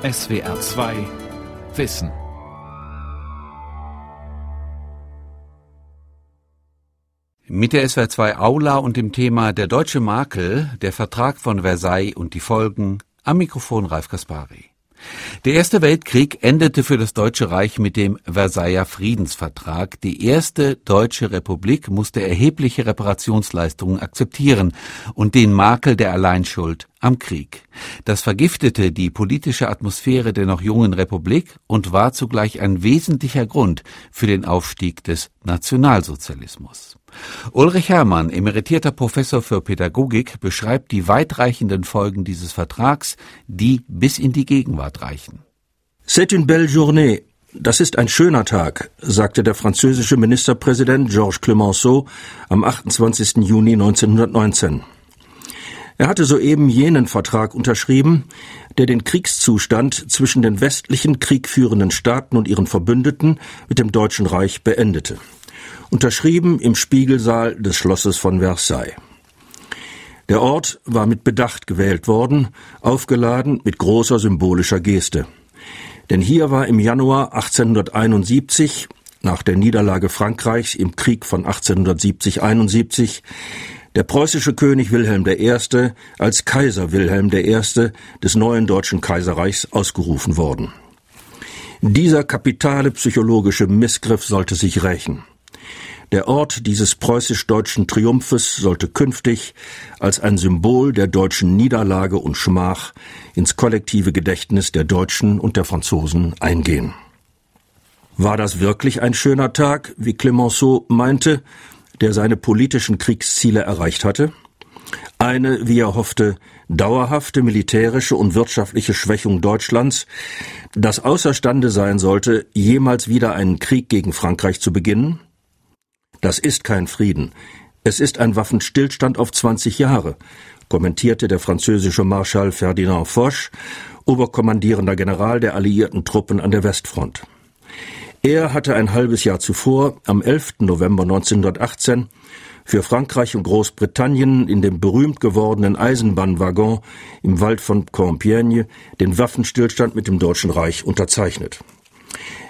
SWR 2 Wissen. Mit der SWR 2 Aula und dem Thema Der deutsche Makel, der Vertrag von Versailles und die Folgen, am Mikrofon Ralf Kaspari. Der Erste Weltkrieg endete für das Deutsche Reich mit dem Versailler Friedensvertrag. Die erste deutsche Republik musste erhebliche Reparationsleistungen akzeptieren und den Makel der Alleinschuld am Krieg. Das vergiftete die politische Atmosphäre der noch jungen Republik und war zugleich ein wesentlicher Grund für den Aufstieg des Nationalsozialismus. Ulrich Herrmann, emeritierter Professor für Pädagogik, beschreibt die weitreichenden Folgen dieses Vertrags, die bis in die Gegenwart reichen. C'est une belle journée. Das ist ein schöner Tag, sagte der französische Ministerpräsident Georges Clemenceau am 28. Juni 1919. Er hatte soeben jenen Vertrag unterschrieben, der den Kriegszustand zwischen den westlichen kriegführenden Staaten und ihren Verbündeten mit dem Deutschen Reich beendete unterschrieben im Spiegelsaal des Schlosses von Versailles. Der Ort war mit Bedacht gewählt worden, aufgeladen mit großer symbolischer Geste. Denn hier war im Januar 1871, nach der Niederlage Frankreichs im Krieg von 1870-71, der preußische König Wilhelm I. als Kaiser Wilhelm I. des neuen deutschen Kaiserreichs ausgerufen worden. Dieser kapitale psychologische Missgriff sollte sich rächen. Der Ort dieses preußisch-deutschen Triumphes sollte künftig als ein Symbol der deutschen Niederlage und Schmach ins kollektive Gedächtnis der Deutschen und der Franzosen eingehen. War das wirklich ein schöner Tag, wie Clemenceau meinte, der seine politischen Kriegsziele erreicht hatte? Eine, wie er hoffte, dauerhafte militärische und wirtschaftliche Schwächung Deutschlands, das außerstande sein sollte, jemals wieder einen Krieg gegen Frankreich zu beginnen? Das ist kein Frieden. Es ist ein Waffenstillstand auf 20 Jahre, kommentierte der französische Marschall Ferdinand Foch, oberkommandierender General der alliierten Truppen an der Westfront. Er hatte ein halbes Jahr zuvor, am 11. November 1918, für Frankreich und Großbritannien in dem berühmt gewordenen Eisenbahnwaggon im Wald von Compiègne den Waffenstillstand mit dem Deutschen Reich unterzeichnet.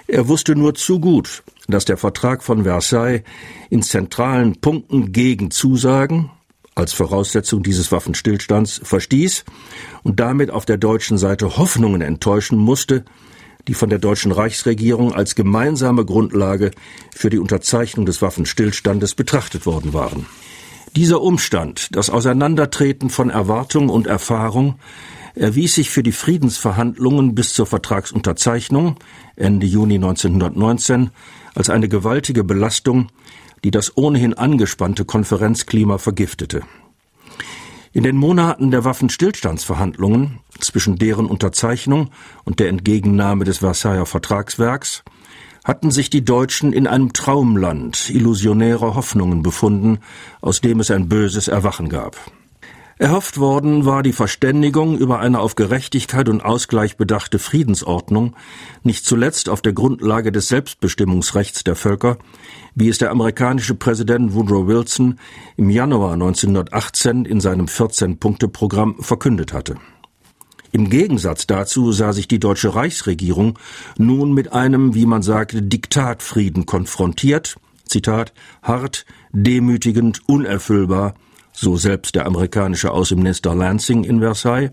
Er wusste nur zu gut, dass der Vertrag von Versailles in zentralen Punkten gegen Zusagen als Voraussetzung dieses Waffenstillstands verstieß und damit auf der deutschen Seite Hoffnungen enttäuschen musste, die von der deutschen Reichsregierung als gemeinsame Grundlage für die Unterzeichnung des Waffenstillstandes betrachtet worden waren. Dieser Umstand, das Auseinandertreten von Erwartung und Erfahrung, erwies sich für die Friedensverhandlungen bis zur Vertragsunterzeichnung Ende Juni 1919 als eine gewaltige Belastung, die das ohnehin angespannte Konferenzklima vergiftete. In den Monaten der Waffenstillstandsverhandlungen, zwischen deren Unterzeichnung und der Entgegennahme des Versailler Vertragswerks, hatten sich die Deutschen in einem Traumland illusionärer Hoffnungen befunden, aus dem es ein böses Erwachen gab. Erhofft worden war die Verständigung über eine auf Gerechtigkeit und Ausgleich bedachte Friedensordnung, nicht zuletzt auf der Grundlage des Selbstbestimmungsrechts der Völker, wie es der amerikanische Präsident Woodrow Wilson im Januar 1918 in seinem 14-Punkte-Programm verkündet hatte. Im Gegensatz dazu sah sich die deutsche Reichsregierung nun mit einem, wie man sagte, Diktatfrieden konfrontiert, Zitat, hart, demütigend, unerfüllbar, so selbst der amerikanische Außenminister Lansing in Versailles,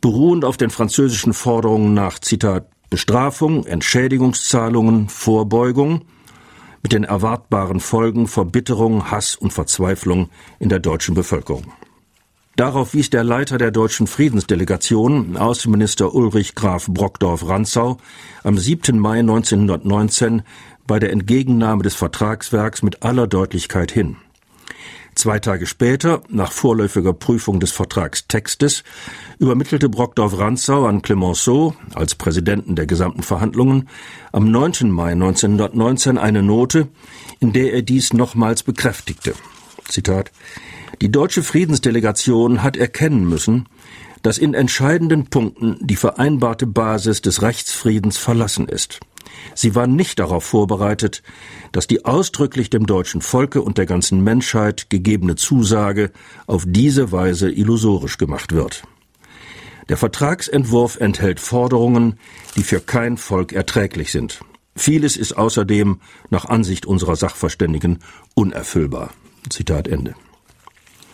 beruhend auf den französischen Forderungen nach Zitat Bestrafung, Entschädigungszahlungen, Vorbeugung, mit den erwartbaren Folgen Verbitterung, Hass und Verzweiflung in der deutschen Bevölkerung. Darauf wies der Leiter der deutschen Friedensdelegation, Außenminister Ulrich Graf Brockdorf-Rantzau, am 7. Mai 1919 bei der Entgegennahme des Vertragswerks mit aller Deutlichkeit hin. Zwei Tage später, nach vorläufiger Prüfung des Vertragstextes, übermittelte Brockdorf-Rantzau an Clemenceau als Präsidenten der gesamten Verhandlungen am 9. Mai 1919 eine Note, in der er dies nochmals bekräftigte. Zitat Die deutsche Friedensdelegation hat erkennen müssen, dass in entscheidenden Punkten die vereinbarte Basis des Rechtsfriedens verlassen ist. Sie war nicht darauf vorbereitet, dass die ausdrücklich dem deutschen Volke und der ganzen Menschheit gegebene Zusage auf diese Weise illusorisch gemacht wird. Der Vertragsentwurf enthält Forderungen, die für kein Volk erträglich sind. Vieles ist außerdem nach Ansicht unserer Sachverständigen unerfüllbar. Zitat Ende.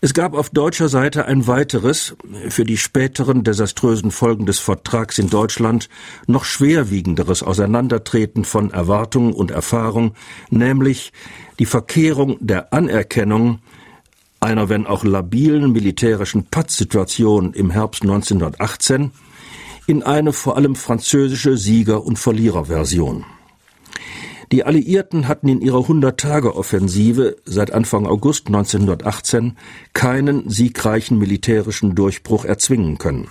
Es gab auf deutscher Seite ein weiteres, für die späteren desaströsen Folgen des Vertrags in Deutschland noch schwerwiegenderes Auseinandertreten von Erwartung und Erfahrung, nämlich die Verkehrung der Anerkennung einer wenn auch labilen militärischen Pattsituation im Herbst 1918 in eine vor allem französische Sieger- und Verliererversion. Die Alliierten hatten in ihrer Hunderttageoffensive seit Anfang August 1918 keinen siegreichen militärischen Durchbruch erzwingen können.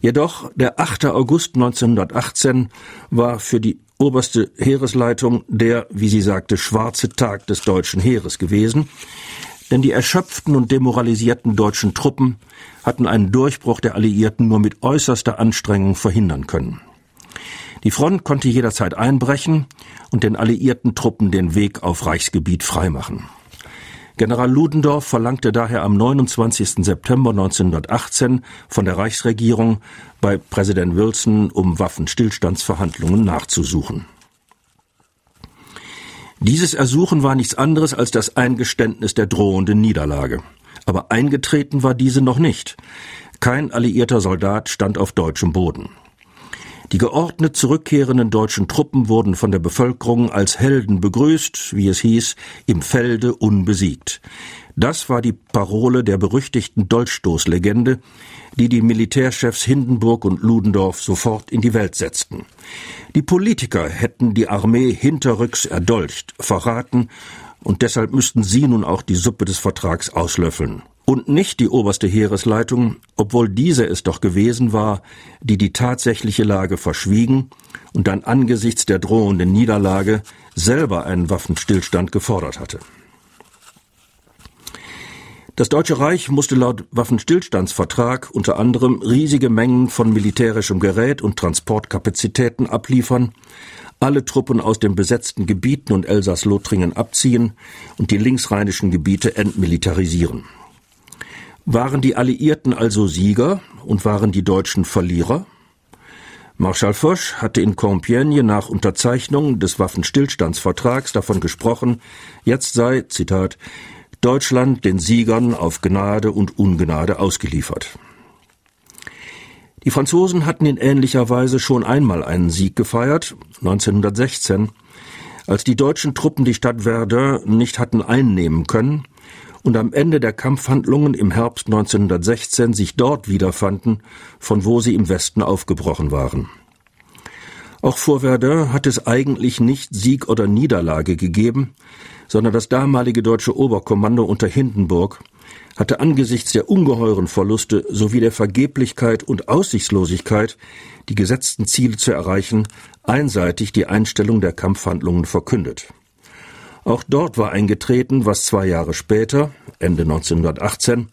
Jedoch der 8. August 1918 war für die oberste Heeresleitung der, wie sie sagte, schwarze Tag des deutschen Heeres gewesen, denn die erschöpften und demoralisierten deutschen Truppen hatten einen Durchbruch der Alliierten nur mit äußerster Anstrengung verhindern können. Die Front konnte jederzeit einbrechen und den alliierten Truppen den Weg auf Reichsgebiet freimachen. General Ludendorff verlangte daher am 29. September 1918 von der Reichsregierung bei Präsident Wilson um Waffenstillstandsverhandlungen nachzusuchen. Dieses Ersuchen war nichts anderes als das Eingeständnis der drohenden Niederlage. Aber eingetreten war diese noch nicht. Kein alliierter Soldat stand auf deutschem Boden. Die geordnet zurückkehrenden deutschen Truppen wurden von der Bevölkerung als Helden begrüßt, wie es hieß, im Felde unbesiegt. Das war die Parole der berüchtigten Dolchstoßlegende, die die Militärchefs Hindenburg und Ludendorff sofort in die Welt setzten. Die Politiker hätten die Armee hinterrücks erdolcht, verraten, und deshalb müssten sie nun auch die Suppe des Vertrags auslöffeln und nicht die oberste Heeresleitung, obwohl diese es doch gewesen war, die die tatsächliche Lage verschwiegen und dann angesichts der drohenden Niederlage selber einen Waffenstillstand gefordert hatte. Das Deutsche Reich musste laut Waffenstillstandsvertrag unter anderem riesige Mengen von militärischem Gerät und Transportkapazitäten abliefern, alle Truppen aus den besetzten Gebieten und Elsass-Lothringen abziehen und die linksrheinischen Gebiete entmilitarisieren. Waren die Alliierten also Sieger und waren die Deutschen Verlierer? Marschall Foch hatte in Compiègne nach Unterzeichnung des Waffenstillstandsvertrags davon gesprochen, jetzt sei, Zitat, Deutschland den Siegern auf Gnade und Ungnade ausgeliefert. Die Franzosen hatten in ähnlicher Weise schon einmal einen Sieg gefeiert, 1916, als die deutschen Truppen die Stadt Verdun nicht hatten einnehmen können und am Ende der Kampfhandlungen im Herbst 1916 sich dort wiederfanden, von wo sie im Westen aufgebrochen waren. Auch vor Verdun hat es eigentlich nicht Sieg oder Niederlage gegeben, sondern das damalige deutsche Oberkommando unter Hindenburg hatte angesichts der ungeheuren Verluste sowie der Vergeblichkeit und Aussichtslosigkeit, die gesetzten Ziele zu erreichen, einseitig die Einstellung der Kampfhandlungen verkündet. Auch dort war eingetreten, was zwei Jahre später, Ende 1918,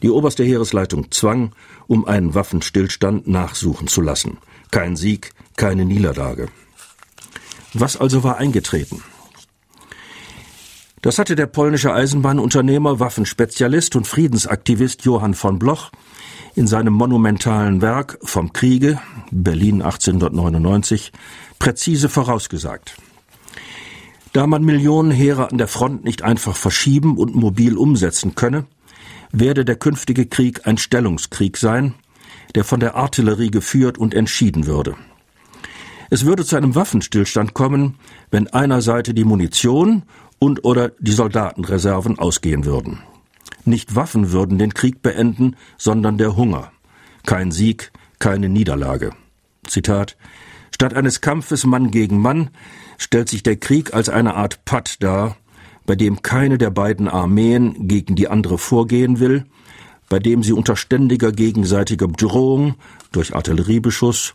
die oberste Heeresleitung zwang, um einen Waffenstillstand nachsuchen zu lassen. Kein Sieg, keine Niederlage. Was also war eingetreten? Das hatte der polnische Eisenbahnunternehmer, Waffenspezialist und Friedensaktivist Johann von Bloch in seinem monumentalen Werk Vom Kriege, Berlin 1899, präzise vorausgesagt. Da man Millionen Heere an der Front nicht einfach verschieben und mobil umsetzen könne, werde der künftige Krieg ein Stellungskrieg sein, der von der Artillerie geführt und entschieden würde. Es würde zu einem Waffenstillstand kommen, wenn einer Seite die Munition und oder die Soldatenreserven ausgehen würden. Nicht Waffen würden den Krieg beenden, sondern der Hunger. Kein Sieg, keine Niederlage. Zitat Statt eines Kampfes Mann gegen Mann stellt sich der Krieg als eine Art Patt dar, bei dem keine der beiden Armeen gegen die andere vorgehen will, bei dem sie unter ständiger gegenseitiger Bedrohung durch Artilleriebeschuss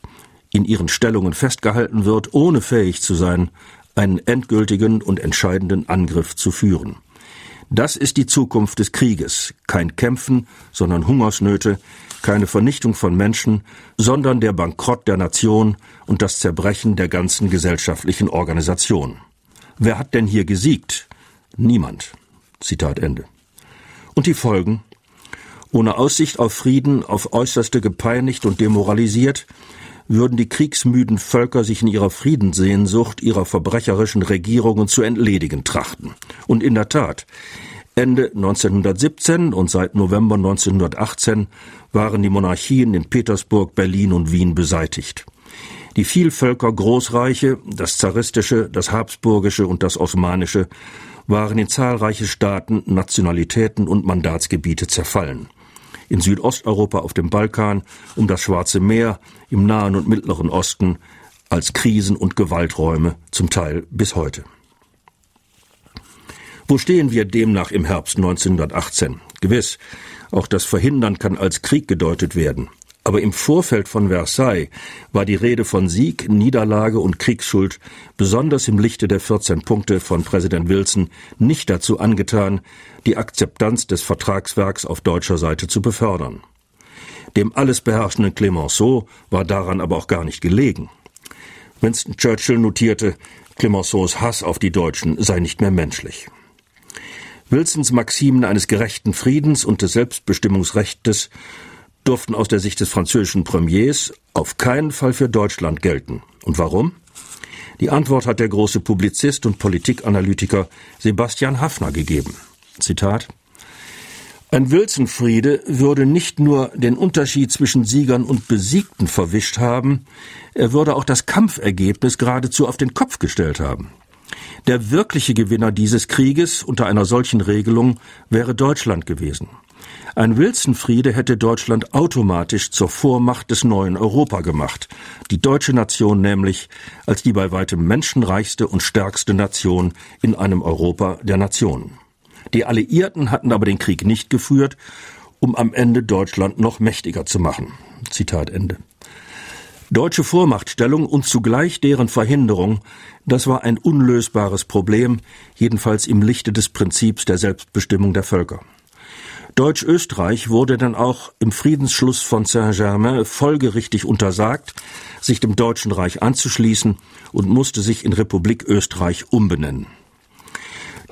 in ihren Stellungen festgehalten wird, ohne fähig zu sein, einen endgültigen und entscheidenden Angriff zu führen. Das ist die Zukunft des Krieges, kein Kämpfen, sondern Hungersnöte, keine Vernichtung von Menschen, sondern der Bankrott der Nation und das Zerbrechen der ganzen gesellschaftlichen Organisation. Wer hat denn hier gesiegt? Niemand. Zitat Ende. Und die Folgen? Ohne Aussicht auf Frieden, auf äußerste gepeinigt und demoralisiert, würden die kriegsmüden Völker sich in ihrer Friedenssehnsucht ihrer verbrecherischen Regierungen zu entledigen trachten. Und in der Tat, Ende 1917 und seit November 1918 waren die Monarchien in Petersburg, Berlin und Wien beseitigt. Die Vielvölker Großreiche, das zaristische, das habsburgische und das osmanische, waren in zahlreiche Staaten, Nationalitäten und Mandatsgebiete zerfallen. In Südosteuropa auf dem Balkan, um das Schwarze Meer, im Nahen und Mittleren Osten, als Krisen- und Gewalträume, zum Teil bis heute. Wo stehen wir demnach im Herbst 1918? Gewiss, auch das Verhindern kann als Krieg gedeutet werden. Aber im Vorfeld von Versailles war die Rede von Sieg, Niederlage und Kriegsschuld besonders im Lichte der 14 Punkte von Präsident Wilson nicht dazu angetan, die Akzeptanz des Vertragswerks auf deutscher Seite zu befördern. Dem alles beherrschenden Clemenceau war daran aber auch gar nicht gelegen. Winston Churchill notierte, Clemenceaus Hass auf die Deutschen sei nicht mehr menschlich. Wilsons Maximen eines gerechten Friedens und des Selbstbestimmungsrechts durften aus der Sicht des französischen Premiers auf keinen Fall für Deutschland gelten. Und warum? Die Antwort hat der große Publizist und Politikanalytiker Sebastian Haffner gegeben. Zitat ein Wilsonfriede würde nicht nur den Unterschied zwischen Siegern und Besiegten verwischt haben, er würde auch das Kampfergebnis geradezu auf den Kopf gestellt haben. Der wirkliche Gewinner dieses Krieges unter einer solchen Regelung wäre Deutschland gewesen. Ein Wilsonfriede hätte Deutschland automatisch zur Vormacht des neuen Europa gemacht, die deutsche Nation nämlich als die bei weitem menschenreichste und stärkste Nation in einem Europa der Nationen. Die Alliierten hatten aber den Krieg nicht geführt, um am Ende Deutschland noch mächtiger zu machen. Zitat Ende. Deutsche Vormachtstellung und zugleich deren Verhinderung, das war ein unlösbares Problem, jedenfalls im Lichte des Prinzips der Selbstbestimmung der Völker. Deutsch-Österreich wurde dann auch im Friedensschluss von Saint-Germain folgerichtig untersagt, sich dem Deutschen Reich anzuschließen und musste sich in Republik Österreich umbenennen.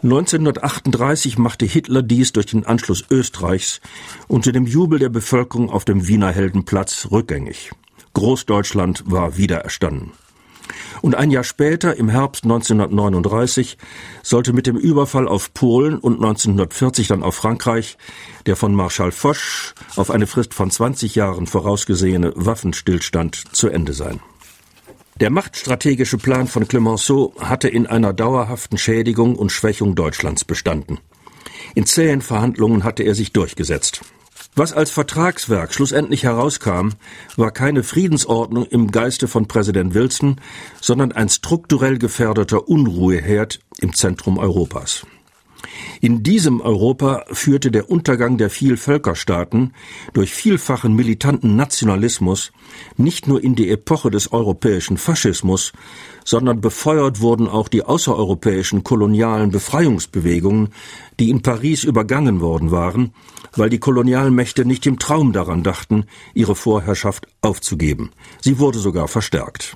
1938 machte Hitler dies durch den Anschluss Österreichs unter dem Jubel der Bevölkerung auf dem Wiener Heldenplatz rückgängig. Großdeutschland war wiedererstanden. Und ein Jahr später, im Herbst 1939, sollte mit dem Überfall auf Polen und 1940 dann auf Frankreich der von Marschall Foch auf eine Frist von 20 Jahren vorausgesehene Waffenstillstand zu Ende sein. Der machtstrategische Plan von Clemenceau hatte in einer dauerhaften Schädigung und Schwächung Deutschlands bestanden. In zähen Verhandlungen hatte er sich durchgesetzt. Was als Vertragswerk schlussendlich herauskam, war keine Friedensordnung im Geiste von Präsident Wilson, sondern ein strukturell gefährdeter Unruheherd im Zentrum Europas. In diesem Europa führte der Untergang der Vielvölkerstaaten durch vielfachen militanten Nationalismus nicht nur in die Epoche des europäischen Faschismus, sondern befeuert wurden auch die außereuropäischen kolonialen Befreiungsbewegungen, die in Paris übergangen worden waren, weil die Kolonialmächte nicht im Traum daran dachten, ihre Vorherrschaft aufzugeben. Sie wurde sogar verstärkt.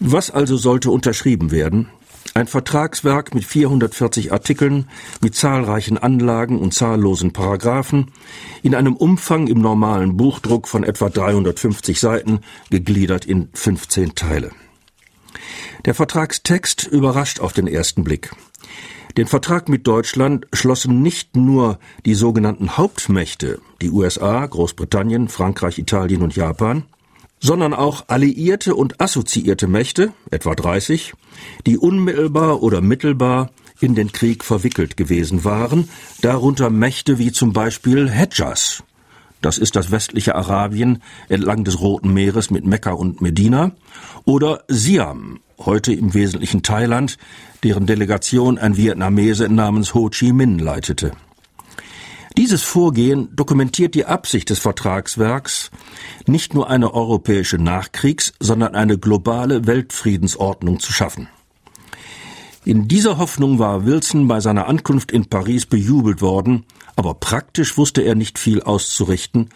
Was also sollte unterschrieben werden? Ein Vertragswerk mit 440 Artikeln, mit zahlreichen Anlagen und zahllosen Paragraphen, in einem Umfang im normalen Buchdruck von etwa 350 Seiten, gegliedert in 15 Teile. Der Vertragstext überrascht auf den ersten Blick. Den Vertrag mit Deutschland schlossen nicht nur die sogenannten Hauptmächte, die USA, Großbritannien, Frankreich, Italien und Japan, sondern auch alliierte und assoziierte Mächte, etwa 30, die unmittelbar oder mittelbar in den Krieg verwickelt gewesen waren, darunter Mächte wie zum Beispiel Hedjas, das ist das westliche Arabien entlang des Roten Meeres mit Mekka und Medina, oder Siam, heute im Wesentlichen Thailand, deren Delegation ein Vietnamese namens Ho Chi Minh leitete. Dieses Vorgehen dokumentiert die Absicht des Vertragswerks, nicht nur eine europäische Nachkriegs-, sondern eine globale Weltfriedensordnung zu schaffen. In dieser Hoffnung war Wilson bei seiner Ankunft in Paris bejubelt worden, aber praktisch wusste er nicht viel auszurichten.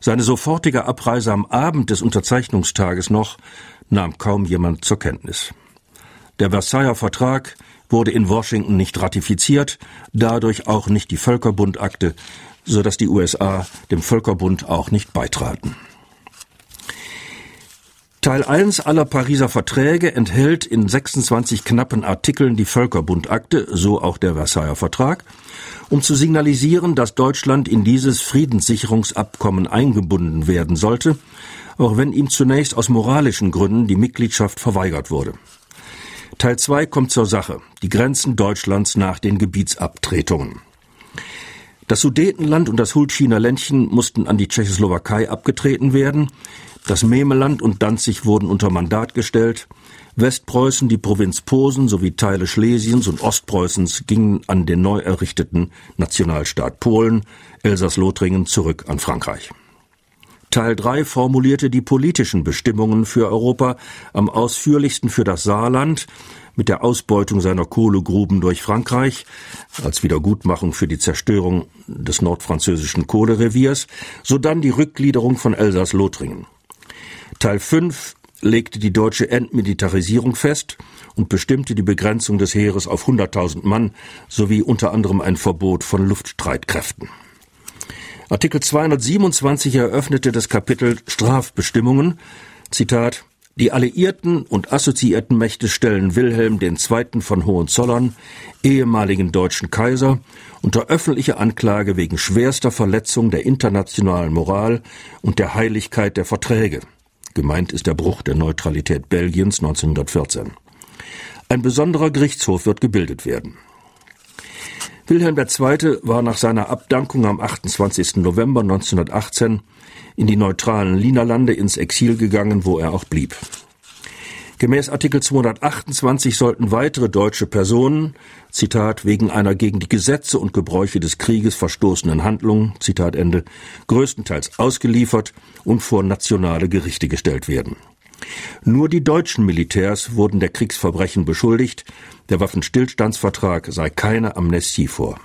Seine sofortige Abreise am Abend des Unterzeichnungstages noch nahm kaum jemand zur Kenntnis. Der Versailler Vertrag wurde in Washington nicht ratifiziert, dadurch auch nicht die Völkerbundakte, so dass die USA dem Völkerbund auch nicht beitraten. Teil 1 aller Pariser Verträge enthält in 26 knappen Artikeln die Völkerbundakte, so auch der Versailler Vertrag, um zu signalisieren, dass Deutschland in dieses Friedenssicherungsabkommen eingebunden werden sollte, auch wenn ihm zunächst aus moralischen Gründen die Mitgliedschaft verweigert wurde. Teil 2 kommt zur Sache, die Grenzen Deutschlands nach den Gebietsabtretungen. Das Sudetenland und das Hultschiner Ländchen mussten an die Tschechoslowakei abgetreten werden, das Memeland und Danzig wurden unter Mandat gestellt, Westpreußen, die Provinz Posen sowie Teile Schlesiens und Ostpreußens gingen an den neu errichteten Nationalstaat Polen, Elsass-Lothringen zurück an Frankreich. Teil 3 formulierte die politischen Bestimmungen für Europa, am ausführlichsten für das Saarland, mit der Ausbeutung seiner Kohlegruben durch Frankreich als Wiedergutmachung für die Zerstörung des nordfranzösischen Kohlereviers, sodann die Rückgliederung von Elsass-Lothringen. Teil 5 legte die deutsche Entmilitarisierung fest und bestimmte die Begrenzung des Heeres auf 100.000 Mann sowie unter anderem ein Verbot von Luftstreitkräften. Artikel 227 eröffnete das Kapitel Strafbestimmungen. Zitat die alliierten und assoziierten Mächte stellen Wilhelm II. von Hohenzollern, ehemaligen deutschen Kaiser, unter öffentliche Anklage wegen schwerster Verletzung der internationalen Moral und der Heiligkeit der Verträge. Gemeint ist der Bruch der Neutralität Belgiens 1914. Ein besonderer Gerichtshof wird gebildet werden. Wilhelm II. war nach seiner Abdankung am 28. November 1918 in die neutralen Linerlande ins Exil gegangen, wo er auch blieb. Gemäß Artikel 228 sollten weitere deutsche Personen, Zitat, wegen einer gegen die Gesetze und Gebräuche des Krieges verstoßenen Handlung, Zitat Ende, größtenteils ausgeliefert und vor nationale Gerichte gestellt werden. Nur die deutschen Militärs wurden der Kriegsverbrechen beschuldigt, der Waffenstillstandsvertrag sei keine Amnestie vor.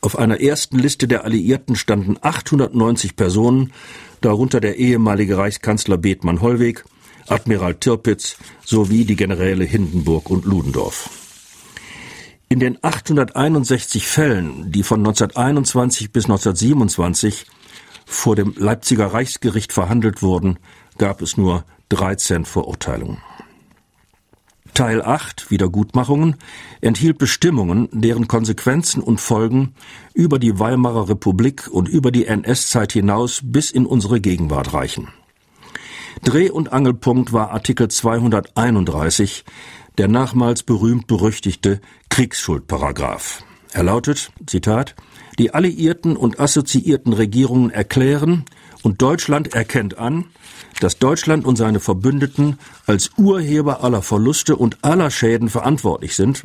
Auf einer ersten Liste der Alliierten standen 890 Personen, darunter der ehemalige Reichskanzler Bethmann Hollweg, Admiral Tirpitz sowie die Generäle Hindenburg und Ludendorff. In den 861 Fällen, die von 1921 bis 1927 vor dem Leipziger Reichsgericht verhandelt wurden, gab es nur 13 Verurteilungen. Teil 8 Wiedergutmachungen enthielt Bestimmungen, deren Konsequenzen und Folgen über die Weimarer Republik und über die NS-Zeit hinaus bis in unsere Gegenwart reichen. Dreh- und Angelpunkt war Artikel 231, der nachmals berühmt-berüchtigte Kriegsschuldparagraph. Er lautet, Zitat, die alliierten und assoziierten Regierungen erklären und Deutschland erkennt an, dass Deutschland und seine Verbündeten als Urheber aller Verluste und aller Schäden verantwortlich sind,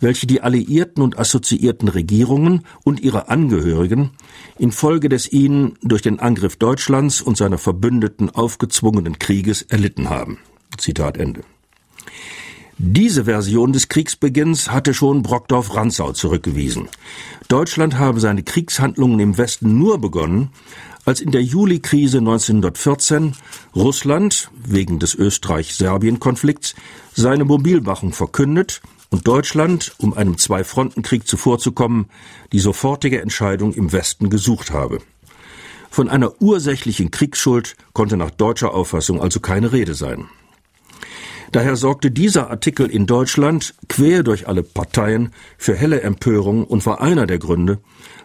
welche die alliierten und assoziierten Regierungen und ihre Angehörigen infolge des ihnen durch den Angriff Deutschlands und seiner Verbündeten aufgezwungenen Krieges erlitten haben. Zitat Ende. Diese Version des Kriegsbeginns hatte schon Brockdorf-Rantzau zurückgewiesen. Deutschland habe seine Kriegshandlungen im Westen nur begonnen, als in der Juli-Krise 1914 Russland wegen des Österreich-Serbien-Konflikts seine Mobilmachung verkündet und Deutschland, um einem Zwei-Fronten-Krieg zuvorzukommen, die sofortige Entscheidung im Westen gesucht habe. Von einer ursächlichen Kriegsschuld konnte nach deutscher Auffassung also keine Rede sein. Daher sorgte dieser Artikel in Deutschland quer durch alle Parteien für helle Empörung und war einer der Gründe,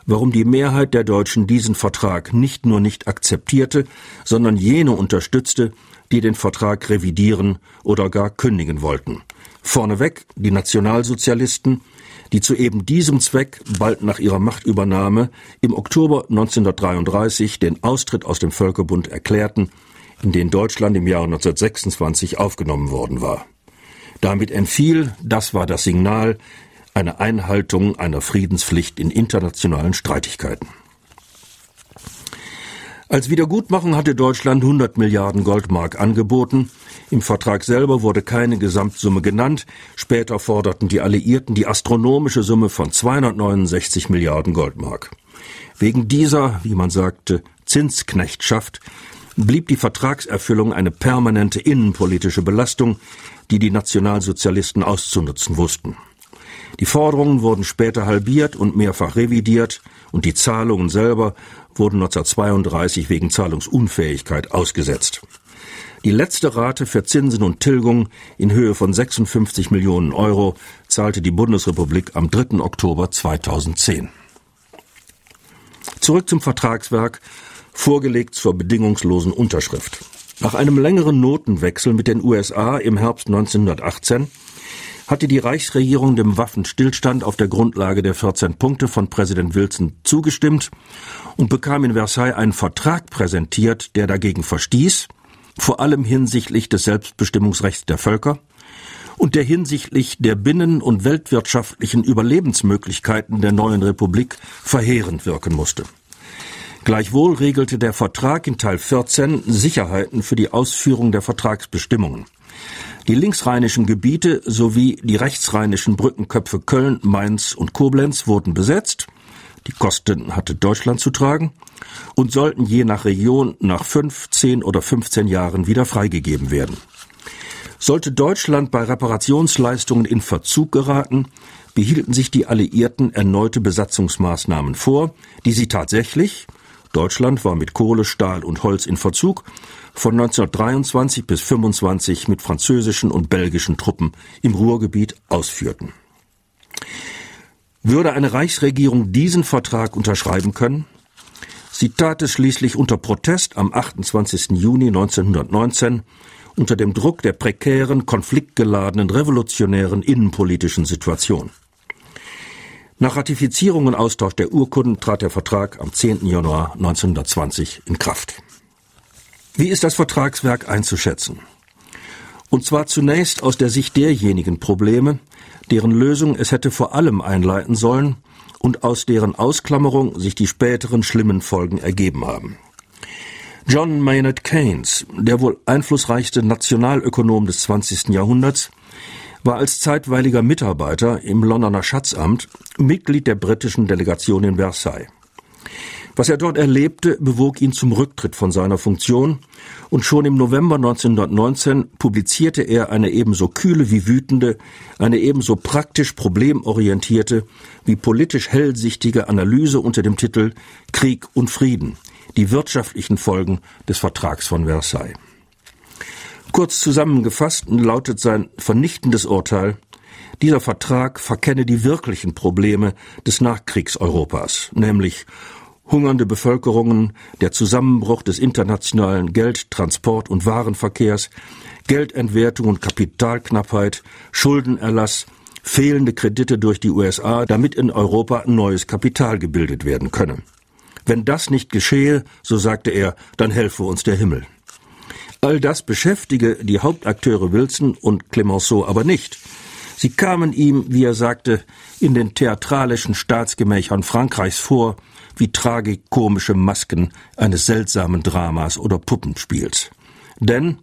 warum die Mehrheit der Deutschen diesen Vertrag nicht nur nicht akzeptierte, sondern jene unterstützte, die den Vertrag revidieren oder gar kündigen wollten. Vorneweg die Nationalsozialisten, die zu eben diesem Zweck bald nach ihrer Machtübernahme im Oktober 1933 den Austritt aus dem Völkerbund erklärten, in den Deutschland im Jahre 1926 aufgenommen worden war. Damit entfiel, das war das Signal, eine Einhaltung einer Friedenspflicht in internationalen Streitigkeiten. Als Wiedergutmachung hatte Deutschland 100 Milliarden Goldmark angeboten. Im Vertrag selber wurde keine Gesamtsumme genannt. Später forderten die Alliierten die astronomische Summe von 269 Milliarden Goldmark. Wegen dieser, wie man sagte, Zinsknechtschaft blieb die Vertragserfüllung eine permanente innenpolitische Belastung, die die Nationalsozialisten auszunutzen wussten. Die Forderungen wurden später halbiert und mehrfach revidiert und die Zahlungen selber wurden 1932 wegen Zahlungsunfähigkeit ausgesetzt. Die letzte Rate für Zinsen und Tilgung in Höhe von 56 Millionen Euro zahlte die Bundesrepublik am 3. Oktober 2010. Zurück zum Vertragswerk, vorgelegt zur bedingungslosen Unterschrift. Nach einem längeren Notenwechsel mit den USA im Herbst 1918 hatte die Reichsregierung dem Waffenstillstand auf der Grundlage der 14 Punkte von Präsident Wilson zugestimmt und bekam in Versailles einen Vertrag präsentiert, der dagegen verstieß, vor allem hinsichtlich des Selbstbestimmungsrechts der Völker und der hinsichtlich der binnen- und weltwirtschaftlichen Überlebensmöglichkeiten der neuen Republik verheerend wirken musste. Gleichwohl regelte der Vertrag in Teil 14 Sicherheiten für die Ausführung der Vertragsbestimmungen. Die linksrheinischen Gebiete sowie die rechtsrheinischen Brückenköpfe Köln, Mainz und Koblenz wurden besetzt. Die Kosten hatte Deutschland zu tragen und sollten je nach Region nach fünf, zehn oder 15 Jahren wieder freigegeben werden. Sollte Deutschland bei Reparationsleistungen in Verzug geraten, behielten sich die Alliierten erneute Besatzungsmaßnahmen vor, die sie tatsächlich Deutschland war mit Kohle, Stahl und Holz in Verzug, von 1923 bis 25 mit französischen und belgischen Truppen im Ruhrgebiet ausführten. Würde eine Reichsregierung diesen Vertrag unterschreiben können? Sie tat es schließlich unter Protest am 28. Juni 1919 unter dem Druck der prekären, konfliktgeladenen, revolutionären innenpolitischen Situation. Nach Ratifizierung und Austausch der Urkunden trat der Vertrag am 10. Januar 1920 in Kraft. Wie ist das Vertragswerk einzuschätzen? Und zwar zunächst aus der Sicht derjenigen Probleme, deren Lösung es hätte vor allem einleiten sollen und aus deren Ausklammerung sich die späteren schlimmen Folgen ergeben haben. John Maynard Keynes, der wohl einflussreichste Nationalökonom des 20. Jahrhunderts, war als zeitweiliger Mitarbeiter im Londoner Schatzamt Mitglied der britischen Delegation in Versailles. Was er dort erlebte, bewog ihn zum Rücktritt von seiner Funktion und schon im November 1919 publizierte er eine ebenso kühle wie wütende, eine ebenso praktisch problemorientierte wie politisch hellsichtige Analyse unter dem Titel Krieg und Frieden, die wirtschaftlichen Folgen des Vertrags von Versailles. Kurz zusammengefasst lautet sein vernichtendes Urteil, dieser Vertrag verkenne die wirklichen Probleme des Nachkriegseuropas, nämlich hungernde Bevölkerungen, der Zusammenbruch des internationalen Geld-, Transport- und Warenverkehrs, Geldentwertung und Kapitalknappheit, Schuldenerlass, fehlende Kredite durch die USA, damit in Europa neues Kapital gebildet werden könne. Wenn das nicht geschehe, so sagte er, dann helfe uns der Himmel. All das beschäftige die Hauptakteure Wilson und Clemenceau aber nicht. Sie kamen ihm, wie er sagte, in den theatralischen Staatsgemächern Frankreichs vor, wie tragikomische Masken eines seltsamen Dramas oder Puppenspiels. Denn,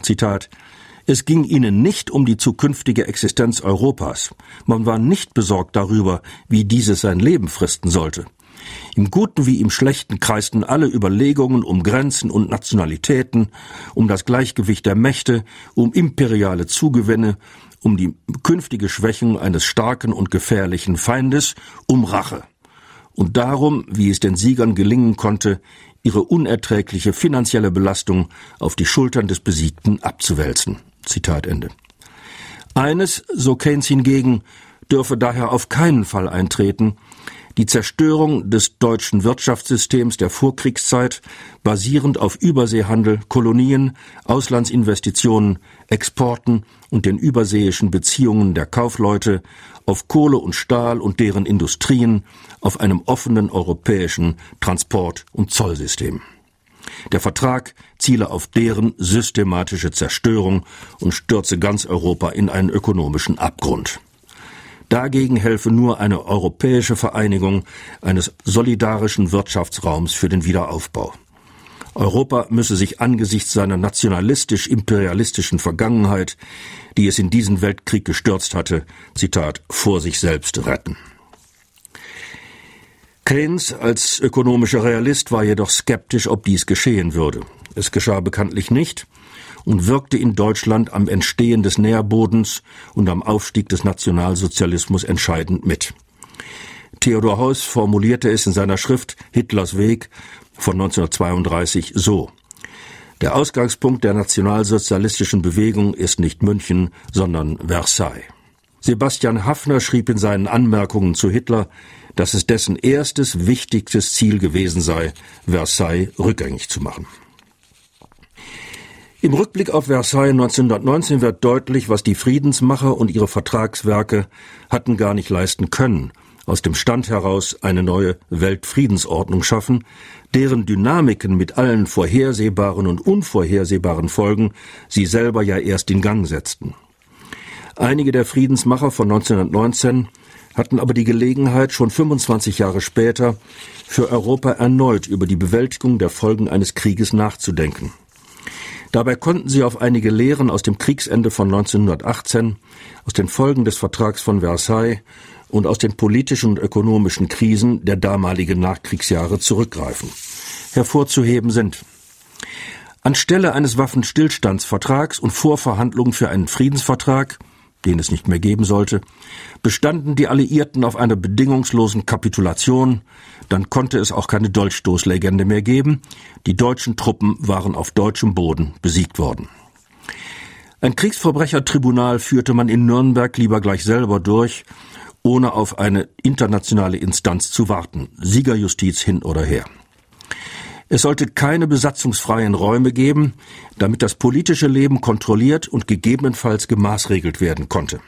Zitat, es ging ihnen nicht um die zukünftige Existenz Europas. Man war nicht besorgt darüber, wie dieses sein Leben fristen sollte. Im Guten wie im Schlechten kreisten alle Überlegungen um Grenzen und Nationalitäten, um das Gleichgewicht der Mächte, um imperiale Zugewinne, um die künftige Schwächung eines starken und gefährlichen Feindes, um Rache. Und darum, wie es den Siegern gelingen konnte, ihre unerträgliche finanzielle Belastung auf die Schultern des Besiegten abzuwälzen. Zitat Ende. Eines, so Keynes hingegen, dürfe daher auf keinen Fall eintreten, die Zerstörung des deutschen Wirtschaftssystems der Vorkriegszeit, basierend auf Überseehandel, Kolonien, Auslandsinvestitionen, Exporten und den überseeischen Beziehungen der Kaufleute, auf Kohle und Stahl und deren Industrien, auf einem offenen europäischen Transport- und Zollsystem. Der Vertrag ziele auf deren systematische Zerstörung und stürze ganz Europa in einen ökonomischen Abgrund. Dagegen helfe nur eine europäische Vereinigung eines solidarischen Wirtschaftsraums für den Wiederaufbau. Europa müsse sich angesichts seiner nationalistisch-imperialistischen Vergangenheit, die es in diesen Weltkrieg gestürzt hatte, Zitat, vor sich selbst retten. Keynes als ökonomischer Realist war jedoch skeptisch, ob dies geschehen würde. Es geschah bekanntlich nicht, und wirkte in Deutschland am Entstehen des Nährbodens und am Aufstieg des Nationalsozialismus entscheidend mit. Theodor Heuss formulierte es in seiner Schrift Hitlers Weg von 1932 so Der Ausgangspunkt der nationalsozialistischen Bewegung ist nicht München, sondern Versailles. Sebastian Haffner schrieb in seinen Anmerkungen zu Hitler, dass es dessen erstes wichtigstes Ziel gewesen sei, Versailles rückgängig zu machen. Im Rückblick auf Versailles 1919 wird deutlich, was die Friedensmacher und ihre Vertragswerke hatten gar nicht leisten können, aus dem Stand heraus eine neue Weltfriedensordnung schaffen, deren Dynamiken mit allen vorhersehbaren und unvorhersehbaren Folgen sie selber ja erst in Gang setzten. Einige der Friedensmacher von 1919 hatten aber die Gelegenheit, schon 25 Jahre später für Europa erneut über die Bewältigung der Folgen eines Krieges nachzudenken. Dabei konnten sie auf einige Lehren aus dem Kriegsende von 1918, aus den Folgen des Vertrags von Versailles und aus den politischen und ökonomischen Krisen der damaligen Nachkriegsjahre zurückgreifen. Hervorzuheben sind Anstelle eines Waffenstillstandsvertrags und Vorverhandlungen für einen Friedensvertrag den es nicht mehr geben sollte, bestanden die Alliierten auf einer bedingungslosen Kapitulation, dann konnte es auch keine Dolchstoßlegende mehr geben, die deutschen Truppen waren auf deutschem Boden besiegt worden. Ein Kriegsverbrechertribunal führte man in Nürnberg lieber gleich selber durch, ohne auf eine internationale Instanz zu warten, Siegerjustiz hin oder her. Es sollte keine besatzungsfreien Räume geben, damit das politische Leben kontrolliert und gegebenenfalls gemaßregelt werden konnte.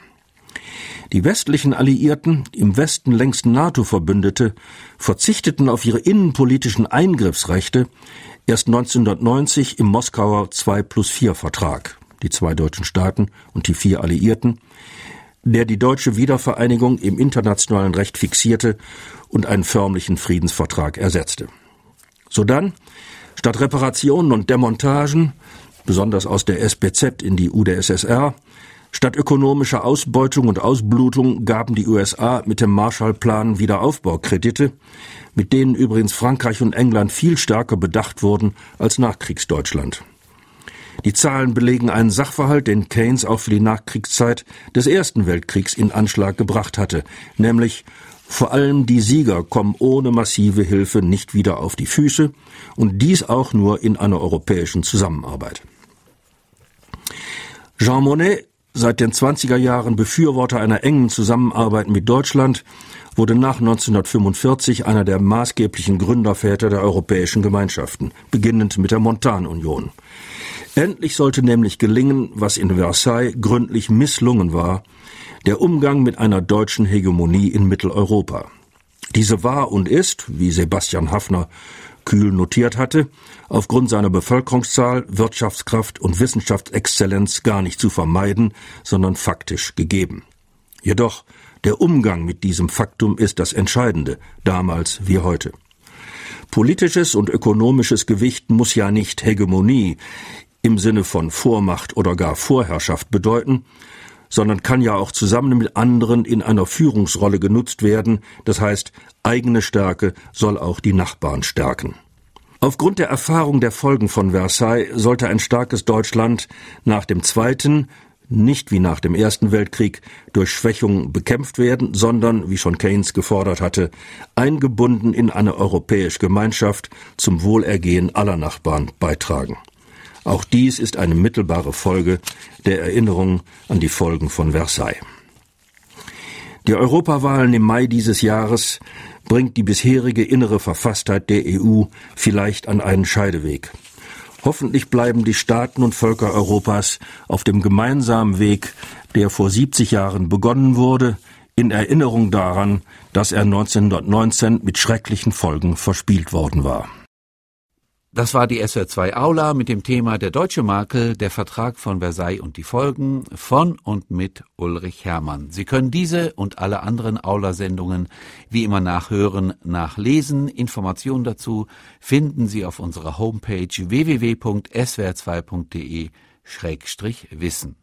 Die westlichen Alliierten, im Westen längst NATO-Verbündete, verzichteten auf ihre innenpolitischen Eingriffsrechte erst 1990 im Moskauer 2 plus 4 Vertrag, die zwei deutschen Staaten und die vier Alliierten, der die deutsche Wiedervereinigung im internationalen Recht fixierte und einen förmlichen Friedensvertrag ersetzte. Sodann, statt Reparationen und Demontagen, besonders aus der SBZ in die UdSSR, statt ökonomischer Ausbeutung und Ausblutung gaben die USA mit dem Marshallplan Wiederaufbaukredite, mit denen übrigens Frankreich und England viel stärker bedacht wurden als Nachkriegsdeutschland. Die Zahlen belegen einen Sachverhalt, den Keynes auch für die Nachkriegszeit des Ersten Weltkriegs in Anschlag gebracht hatte, nämlich vor allem die Sieger kommen ohne massive Hilfe nicht wieder auf die Füße und dies auch nur in einer europäischen Zusammenarbeit. Jean Monnet, seit den 20er Jahren Befürworter einer engen Zusammenarbeit mit Deutschland, wurde nach 1945 einer der maßgeblichen Gründerväter der europäischen Gemeinschaften, beginnend mit der Montanunion. Endlich sollte nämlich gelingen, was in Versailles gründlich misslungen war, der Umgang mit einer deutschen Hegemonie in Mitteleuropa. Diese war und ist, wie Sebastian Hafner kühl notiert hatte, aufgrund seiner Bevölkerungszahl, Wirtschaftskraft und Wissenschaftsexzellenz gar nicht zu vermeiden, sondern faktisch gegeben. Jedoch der Umgang mit diesem Faktum ist das Entscheidende, damals wie heute. Politisches und ökonomisches Gewicht muss ja nicht Hegemonie im Sinne von Vormacht oder gar Vorherrschaft bedeuten, sondern kann ja auch zusammen mit anderen in einer Führungsrolle genutzt werden, das heißt, eigene Stärke soll auch die Nachbarn stärken. Aufgrund der Erfahrung der Folgen von Versailles sollte ein starkes Deutschland nach dem Zweiten, nicht wie nach dem Ersten Weltkrieg, durch Schwächung bekämpft werden, sondern, wie schon Keynes gefordert hatte, eingebunden in eine europäische Gemeinschaft zum Wohlergehen aller Nachbarn beitragen. Auch dies ist eine mittelbare Folge der Erinnerung an die Folgen von Versailles. Die Europawahlen im Mai dieses Jahres bringt die bisherige innere Verfasstheit der EU vielleicht an einen Scheideweg. Hoffentlich bleiben die Staaten und Völker Europas auf dem gemeinsamen Weg, der vor 70 Jahren begonnen wurde, in Erinnerung daran, dass er 1919 mit schrecklichen Folgen verspielt worden war. Das war die SR2 Aula mit dem Thema Der deutsche Makel, der Vertrag von Versailles und die Folgen von und mit Ulrich Hermann. Sie können diese und alle anderen Aula-Sendungen wie immer nachhören, nachlesen. Informationen dazu finden Sie auf unserer Homepage www.swr2.de-wissen.